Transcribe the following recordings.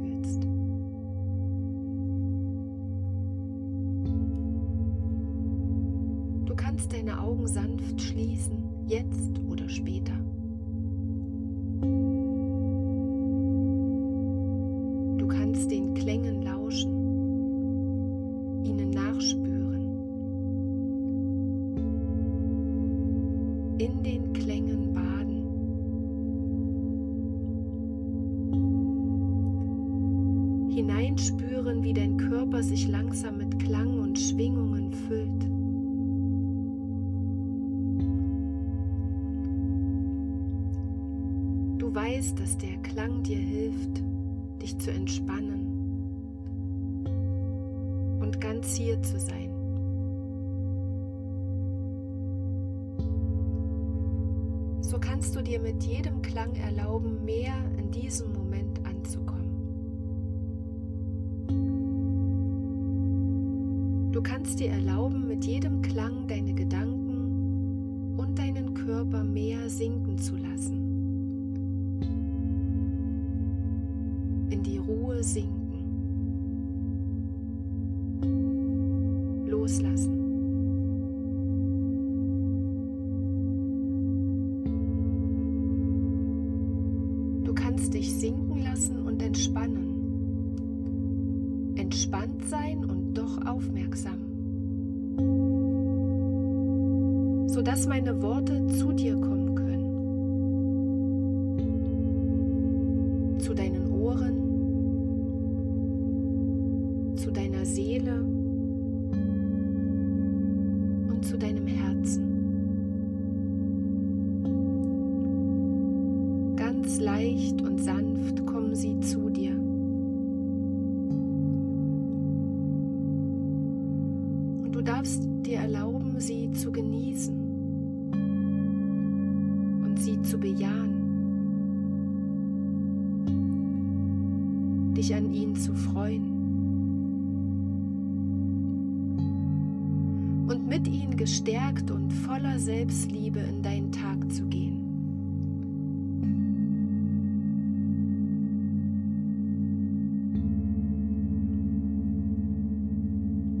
wohlfühlst. Du kannst deine Augen sanft schließen, jetzt oder später. Hineinspüren, wie dein Körper sich langsam mit Klang und Schwingungen füllt. Du weißt, dass der Klang dir hilft, dich zu entspannen und ganz hier zu sein. So kannst du dir mit jedem Klang erlauben, mehr in diesem kannst dir erlauben, mit jedem Klang deine Gedanken und deinen Körper mehr sinken zu lassen. In die Ruhe sinken. Loslassen. Du kannst dich sinken lassen und entspannen. Entspannt sein und doch aufmerksam. Sodass meine Worte zu dir kommen können. Zu deinen Ohren, zu deiner Seele und zu deinem Herzen. Ganz leicht und sanft kommen sie zu dir. Gestärkt und voller Selbstliebe in deinen Tag zu gehen.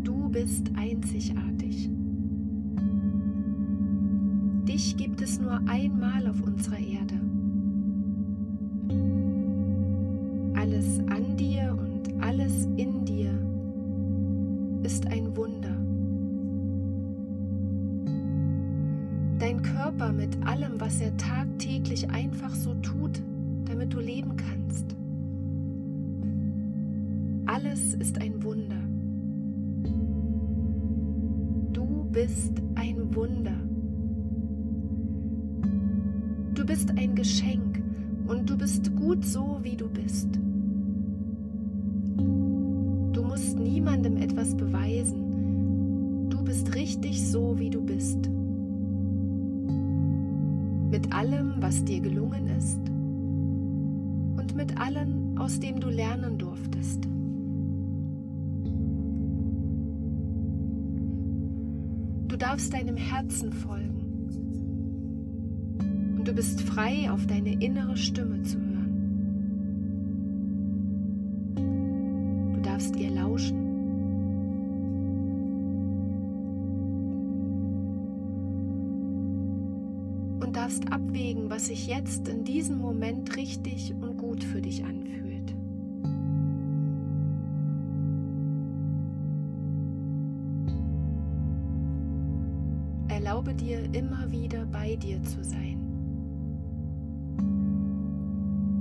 Du bist einzigartig. Dich gibt es nur einmal Dein Körper mit allem, was er tagtäglich einfach so tut, damit du leben kannst. Alles ist ein Wunder. Du bist ein Wunder. Du bist ein Geschenk und du bist gut so, wie du bist. Du musst niemandem etwas beweisen. Du bist richtig so, wie du bist. Mit allem, was dir gelungen ist und mit allem, aus dem du lernen durftest. Du darfst deinem Herzen folgen und du bist frei, auf deine innere Stimme zu hören. Du darfst ihr lauschen. Darfst abwägen, was sich jetzt in diesem Moment richtig und gut für dich anfühlt. Erlaube dir immer wieder bei dir zu sein.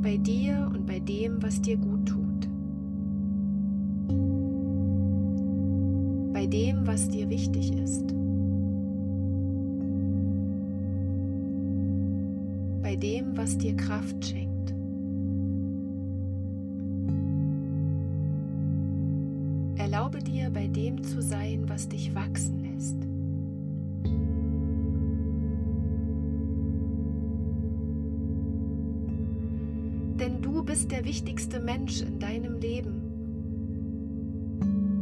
Bei dir und bei dem, was dir gut tut. Bei dem, was dir wichtig ist. dem, was dir Kraft schenkt. Erlaube dir, bei dem zu sein, was dich wachsen lässt. Denn du bist der wichtigste Mensch in deinem Leben.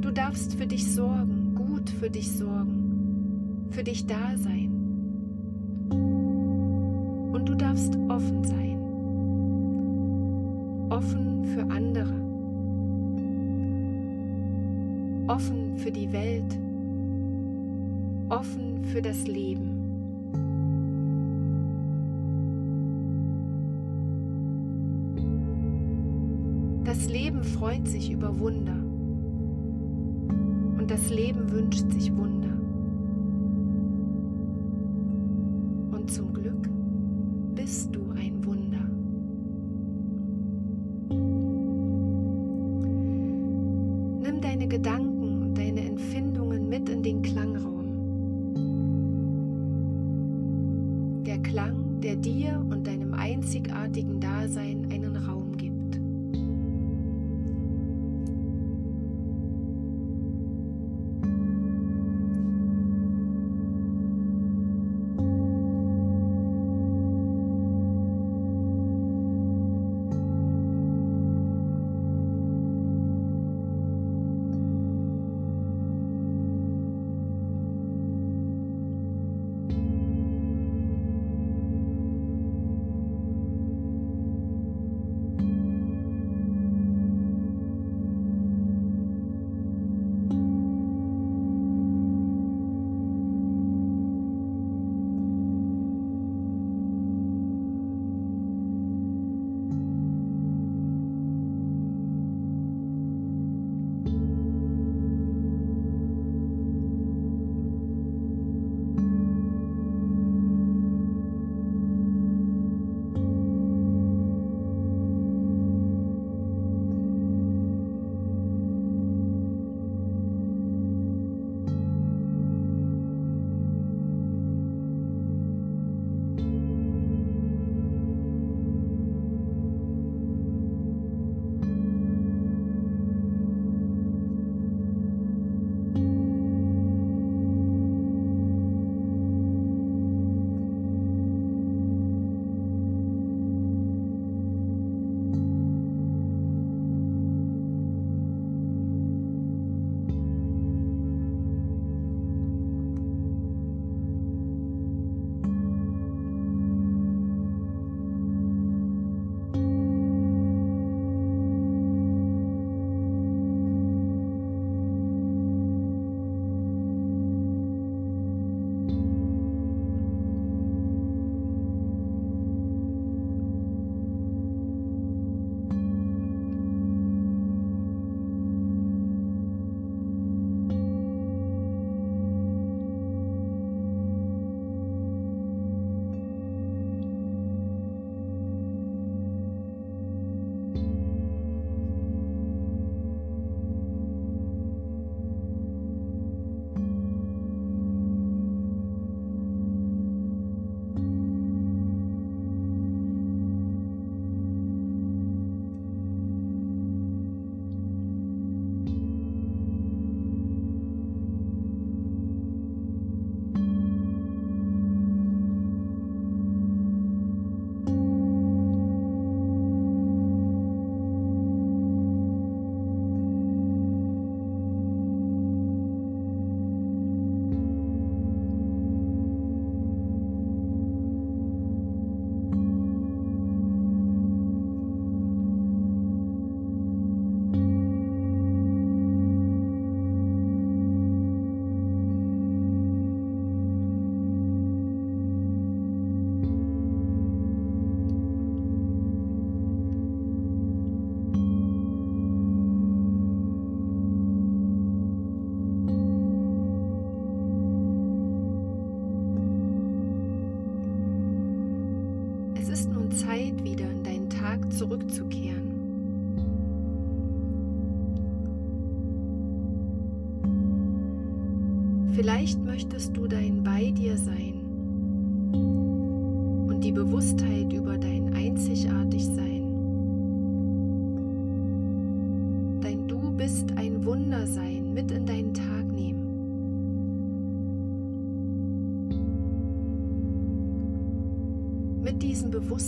Du darfst für dich sorgen, gut für dich sorgen, für dich da sein. für das Leben. Das Leben freut sich über Wunder und das Leben wünscht sich Wunder. der dir und deinem einzigartigen Dasein einen Raum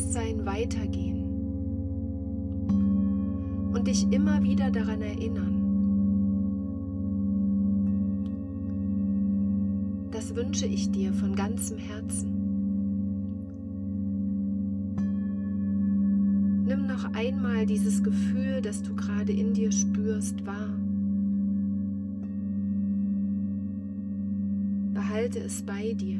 Bewusstsein weitergehen und dich immer wieder daran erinnern. Das wünsche ich dir von ganzem Herzen. Nimm noch einmal dieses Gefühl, das du gerade in dir spürst, wahr. Behalte es bei dir.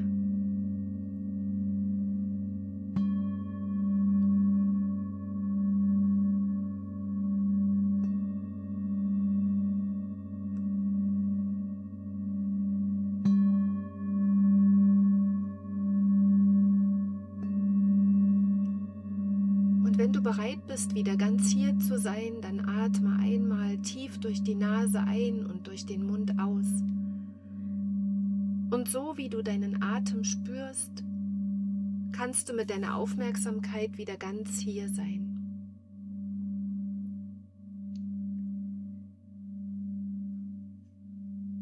Wenn du bereit bist, wieder ganz hier zu sein, dann atme einmal tief durch die Nase ein und durch den Mund aus. Und so wie du deinen Atem spürst, kannst du mit deiner Aufmerksamkeit wieder ganz hier sein.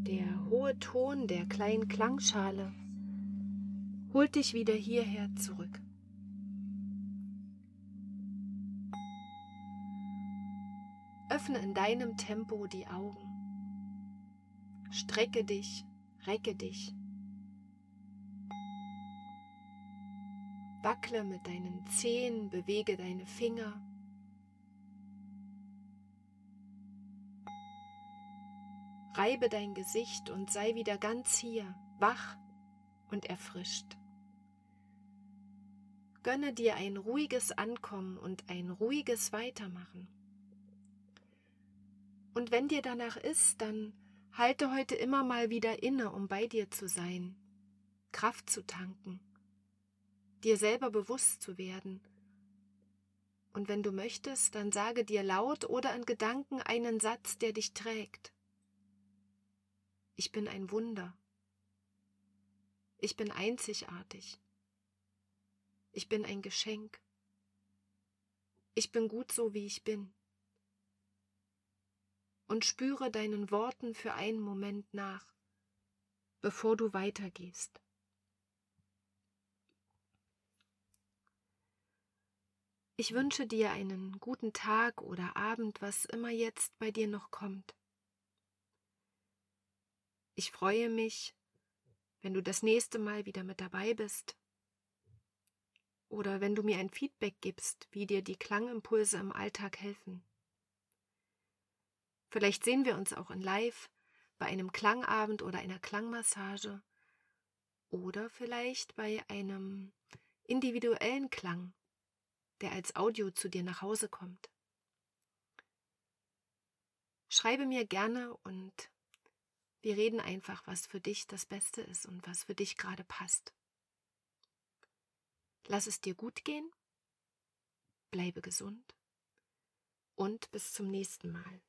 Der hohe Ton der kleinen Klangschale holt dich wieder hierher zurück. Öffne in deinem Tempo die Augen. Strecke dich, recke dich. Wackle mit deinen Zehen, bewege deine Finger. Reibe dein Gesicht und sei wieder ganz hier, wach und erfrischt. Gönne dir ein ruhiges Ankommen und ein ruhiges Weitermachen. Und wenn dir danach ist, dann halte heute immer mal wieder inne, um bei dir zu sein, Kraft zu tanken, dir selber bewusst zu werden. Und wenn du möchtest, dann sage dir laut oder in Gedanken einen Satz, der dich trägt. Ich bin ein Wunder. Ich bin einzigartig. Ich bin ein Geschenk. Ich bin gut so, wie ich bin und spüre deinen Worten für einen Moment nach, bevor du weitergehst. Ich wünsche dir einen guten Tag oder Abend, was immer jetzt bei dir noch kommt. Ich freue mich, wenn du das nächste Mal wieder mit dabei bist oder wenn du mir ein Feedback gibst, wie dir die Klangimpulse im Alltag helfen. Vielleicht sehen wir uns auch in Live bei einem Klangabend oder einer Klangmassage oder vielleicht bei einem individuellen Klang, der als Audio zu dir nach Hause kommt. Schreibe mir gerne und wir reden einfach, was für dich das Beste ist und was für dich gerade passt. Lass es dir gut gehen, bleibe gesund und bis zum nächsten Mal.